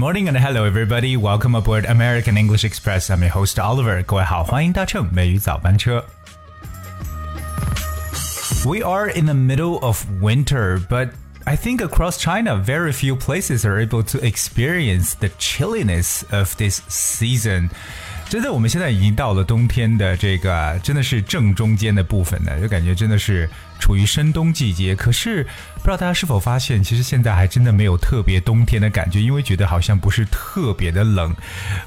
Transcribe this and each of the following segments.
Good morning and hello everybody. Welcome aboard American English Express. I'm your host Oliver. 各位好，欢迎搭乘美语早班车。We are in the middle of winter, but I think across China, very few places are able to experience the chilliness of this season. 真的，我们现在已经到了冬天的这个，真的是正中间的部分呢，就感觉真的是 处于深冬季节。可是不知道大家是否发现，其实现在还真的没有特别冬天的感觉，因为觉得好像不是特别的冷。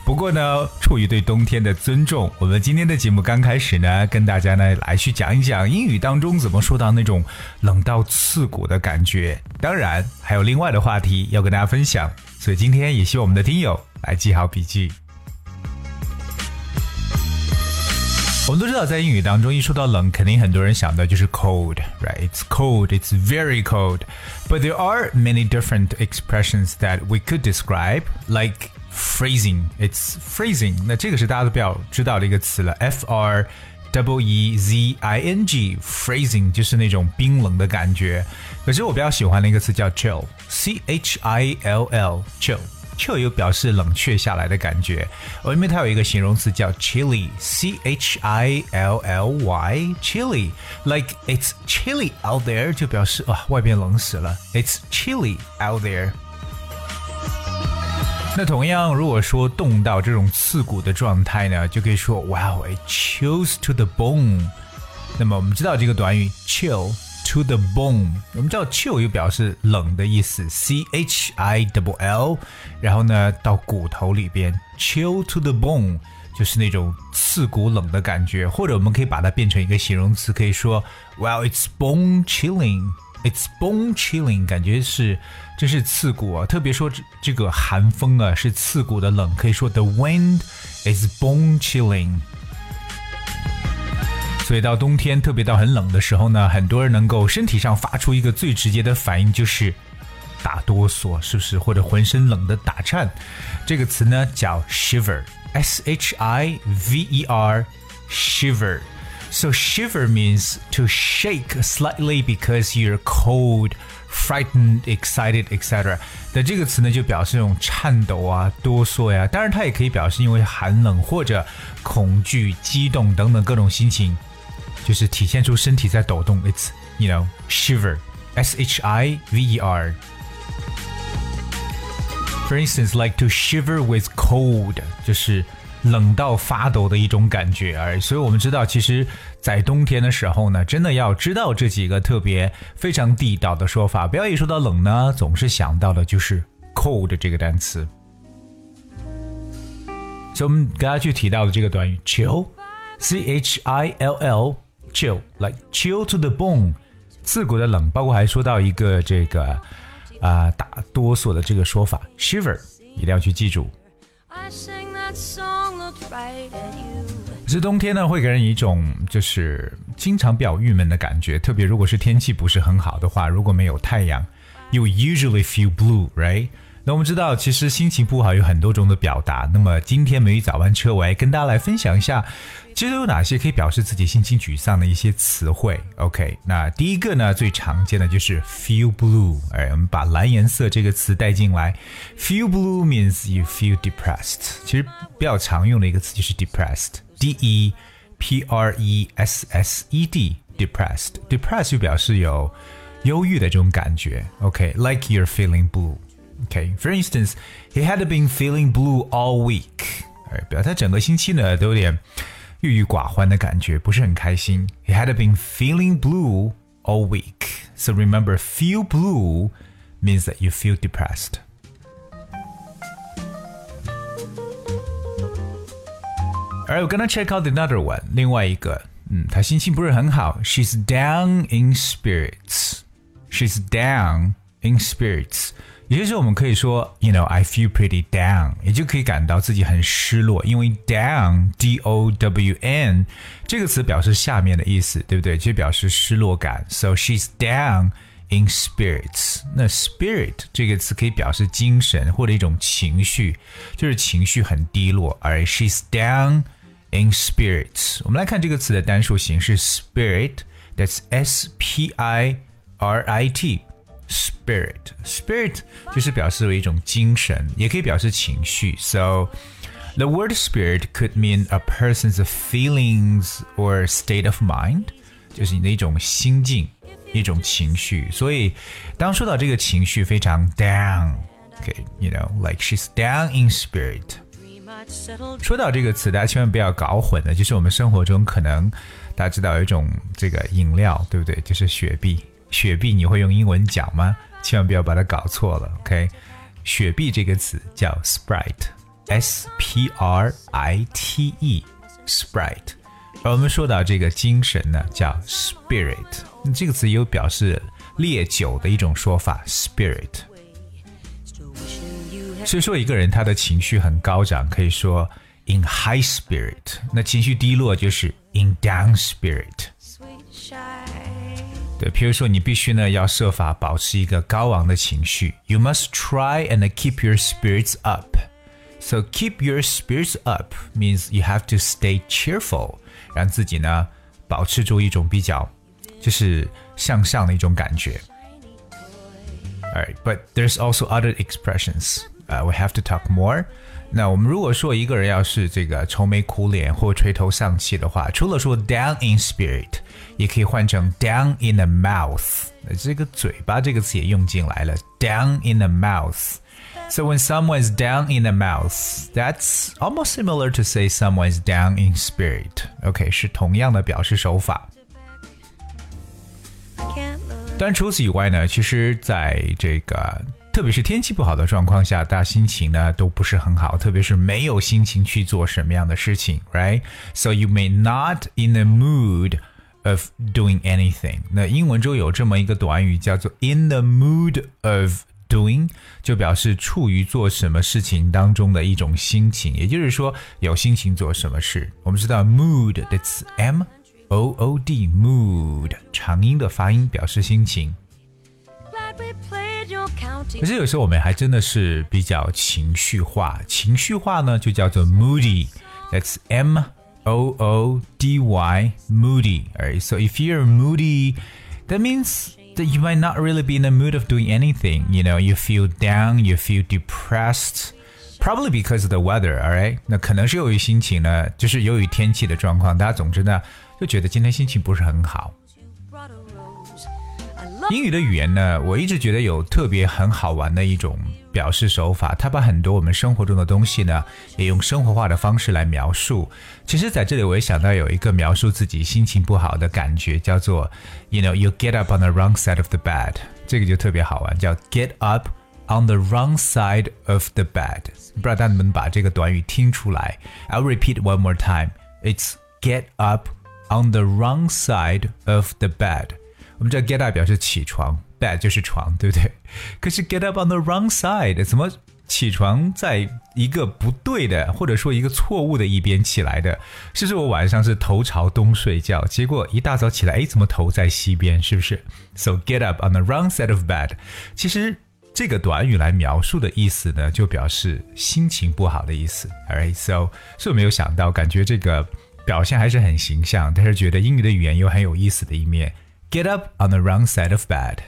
不过呢，出于对冬天的尊重，我们今天的节目刚开始呢，跟大家呢来去讲一讲英语当中怎么说到那种冷到刺骨的感觉。当然，还有另外的话题要跟大家分享，所以今天也希望我们的听友来记好笔记。我们都知道，在英语当中，一说到冷，肯定很多人想到就是 cold，right？It's cold, it's very cold. But there are many different expressions that we could describe, like freezing. It's freezing. 那这个是大家都比较知道的一个词了，F R W E Z I N G，freezing 就是那种冰冷的感觉。可是我比较喜欢的一个词叫 chill，C H I L L，chill。chill 有表示冷却下来的感觉，而因为它有一个形容词叫 chilly，c h i l l y，chilly，like it's chilly out there 就表示啊外边冷死了，it's chilly out there。那同样，如果说冻到这种刺骨的状态呢，就可以说 Wow, it chills to the bone。那么我们知道这个短语 chill。 to the bone，我们知道 chill 又表示冷的意思，c h i double l，然后呢到骨头里边，chill to the bone 就是那种刺骨冷的感觉，或者我们可以把它变成一个形容词，可以说，Well it's bone chilling，it's bone chilling，感觉是真是刺骨啊，特别说这这个寒风啊是刺骨的冷，可以说 The wind is bone chilling。 所以到冬天，特别到很冷的时候呢，很多人能够身体上发出一个最直接的反应，就是打哆嗦，是不是？或者浑身冷的打颤。这个词呢叫 shiver，s h i v e r，shiver。So shiver means to shake slightly because you're cold, frightened, excited, etc. 那这个词呢，就表示那种颤抖啊、哆嗦呀。当然，它也可以表示因为寒冷或者恐惧、激动等等各种心情。就是体现出身体在抖动，it's you know shiver, s h i v e r. For instance, like to shiver with cold，就是冷到发抖的一种感觉而已所以我们知道，其实，在冬天的时候呢，真的要知道这几个特别非常地道的说法。不要一说到冷呢，总是想到的就是 cold 这个单词。所以我们刚刚去提到的这个短语 chill，c h i l l。Chill like chill to the bone，刺骨的冷，包括还说到一个这个啊、呃、打哆嗦的这个说法 shiver，一定要去记住。其实冬天呢，会给人一种就是经常比较郁闷的感觉，特别如果是天气不是很好的话，如果没有太阳，you usually feel blue，right？那我们知道，其实心情不好有很多种的表达。那么今天美语早班车，我来跟大家来分享一下，其实有哪些可以表示自己心情沮丧的一些词汇。OK，那第一个呢，最常见的就是 feel blue。哎，我们把蓝颜色这个词带进来，feel blue means you feel depressed。其实比较常用的一个词就是 depressed，d e p r e s s e d，depressed。depressed 就表示有忧郁的这种感觉。OK，like you're feeling blue。Okay, for instance, he had been feeling blue all week. 哎，表他整个星期呢都有点郁郁寡欢的感觉，不是很开心。He had been feeling blue all week. So remember, feel blue means that you feel depressed. Alright, we're gonna check out another one. 另外一个，嗯，他心情不是很好。She's down in spirits. She's down in spirits. 也就是我们可以说，you know I feel pretty down，也就可以感到自己很失落，因为 down d o w n 这个词表示下面的意思，对不对？就表示失落感。So she's down in spirits。那 spirit 这个词可以表示精神或者一种情绪，就是情绪很低落。而 she's down in spirits。我们来看这个词的单数形式 spirit，that's s p i r i t。 spirit。spirit 就是表示为一种精神，也可以表示情绪。So the word spirit could mean a person's feelings or state of mind，就是你的一种心境、一种情绪。所以当说到这个情绪非常 down，OK，you know，like she's down in spirit。说到这个词，大家千万不要搞混了，就是我们生活中可能大家知道有一种这个饮料，对不对？就是雪碧。 雪碧你会用英文讲吗？千万不要把它搞错了，OK？雪碧这个词叫 Sprite，S P R I T E，Sprite。而我们说到这个精神呢，叫 Spirit。这个词有表示烈酒的一种说法，Spirit。所以说一个人他的情绪很高涨，可以说 in high spirit。那情绪低落就是 in down spirit。对，譬如说你必须呢要设法保持一个高昂的情绪，You must try and keep your spirits up. So keep your spirits up means you have to stay cheerful，让自己呢保持住一种比较就是向上的一种感觉。Alright, but there's also other expressions. Uh, we have to talk more. 那我们如果说一个人要是这个愁眉苦脸或垂头丧气的话，除了说 down in spirit，也可以换成 down in the mouth。那这个嘴巴这个词也用进来了，down in the mouth。So when someone is down in the mouth, that's almost similar to say someone is down in spirit. OK，是同样的表示手法。但除此以外呢，其实在这个 特别是天气不好的状况下，大家心情呢都不是很好，特别是没有心情去做什么样的事情，right？So you may not in the mood of doing anything。那英文中有这么一个短语叫做 in the mood of doing，就表示处于做什么事情当中的一种心情，也就是说有心情做什么事。我们知道 mood 的词 m o o d mood 长音的发音表示心情。可是有时候我们还真的是比较情绪化，情绪化呢就叫做 moody，that's M O O D Y moody. Alright, so if you're moody, that means that you might not really be in the mood of doing anything. You know, you feel down, you feel depressed. Probably because of the weather, alright？那可能是由于心情呢，就是由于天气的状况，大家总之呢就觉得今天心情不是很好。 英语的语言呢，我一直觉得有特别很好玩的一种表示手法，它把很多我们生活中的东西呢，也用生活化的方式来描述。其实，在这里我也想到有一个描述自己心情不好的感觉，叫做 “You know, you get up on the wrong side of the bed”，这个就特别好玩，叫 “get up on the wrong side of the bed”。不知道大家能把这个短语听出来？I'll repeat one more time. It's get up on the wrong side of the bed. 我们知道 get up 表示起床，bed 就是床，对不对？可是 get up on the wrong side，怎么起床在一个不对的，或者说一个错误的一边起来的？是不是我晚上是头朝东睡觉，结果一大早起来，哎，怎么头在西边？是不是？So get up on the wrong side of bed，其实这个短语来描述的意思呢，就表示心情不好的意思。Alright，so 是我没有想到，感觉这个表现还是很形象，但是觉得英语的语言有很有意思的一面。Get up on the wrong side of bed。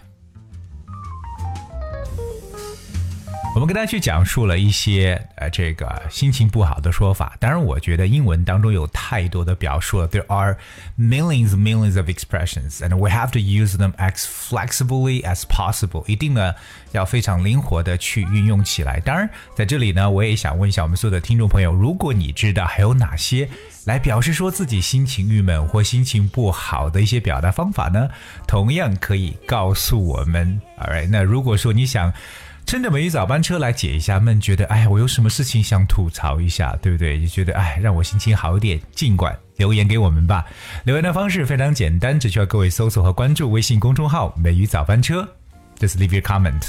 我们跟大家去讲述了一些呃这个心情不好的说法。当然，我觉得英文当中有太多的表述了。There are millions and millions of expressions, and we have to use them as flexibly as possible。一定呢要非常灵活的去运用起来。当然，在这里呢，我也想问一下我们所有的听众朋友，如果你知道还有哪些来表示说自己心情郁闷或心情不好的一些表达方法呢？同样可以告诉我们。Alright，那如果说你想。趁着美语早班车来解一下闷，觉得哎，我有什么事情想吐槽一下，对不对？就觉得哎，让我心情好一点，尽管留言给我们吧。留言的方式非常简单，只需要各位搜索和关注微信公众号“美语早班车 ”，just leave your comment。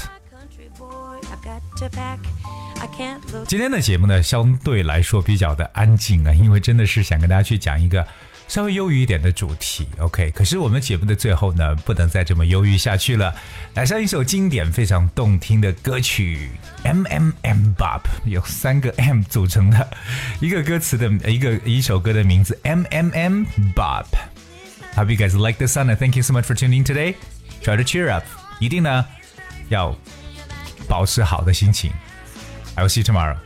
今天的节目呢，相对来说比较的安静啊，因为真的是想跟大家去讲一个。稍微忧郁一点的主题，OK。可是我们节目的最后呢，不能再这么忧郁下去了。来上一首经典、非常动听的歌曲《M M M Bop》，有三个 M 组成的一个歌词的一个一首歌的名字《M M M Bop》。Hope you guys like the song and thank you so much for tuning today. Try to cheer up，一定呢要保持好的心情。I will see you tomorrow.